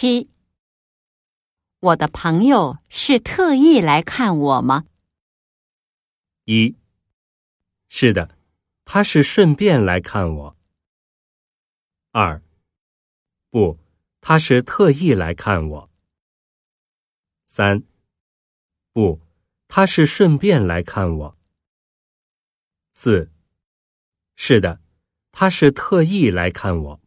七。我的朋友是特意来看我吗？一。是的他是顺便来看我。二。不他是特意来看我。三。不他是顺便来看我。四。是的他是特意来看我。